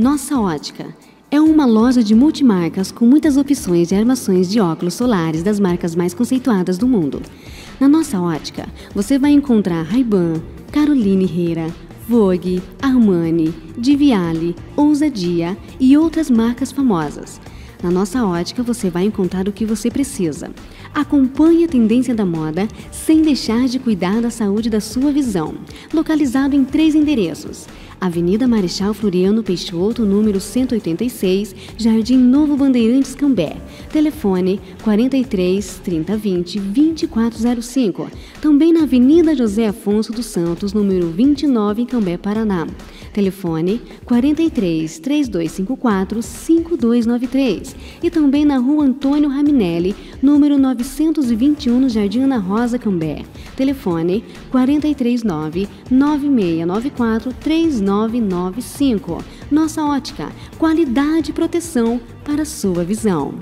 Nossa Ótica é uma loja de multimarcas com muitas opções de armações de óculos solares das marcas mais conceituadas do mundo. Na nossa ótica, você vai encontrar Ray-Ban, Caroline Herrera, Vogue, Armani, Diviale, Ousadia e outras marcas famosas. Na nossa ótica, você vai encontrar o que você precisa. Acompanhe a tendência da moda sem deixar de cuidar da saúde da sua visão. Localizado em três endereços: Avenida Marechal Floriano Peixoto, número 186, Jardim Novo Bandeirantes Cambé. Telefone 43 3020 2405. Também na Avenida José Afonso dos Santos, número 29, em Cambé, Paraná. Telefone 43 3254 5293 e também na Rua Antônio Raminelli, número 921, no Jardim Ana Rosa Cambé. Telefone 439 9694 3995. Nossa ótica, qualidade e proteção para sua visão.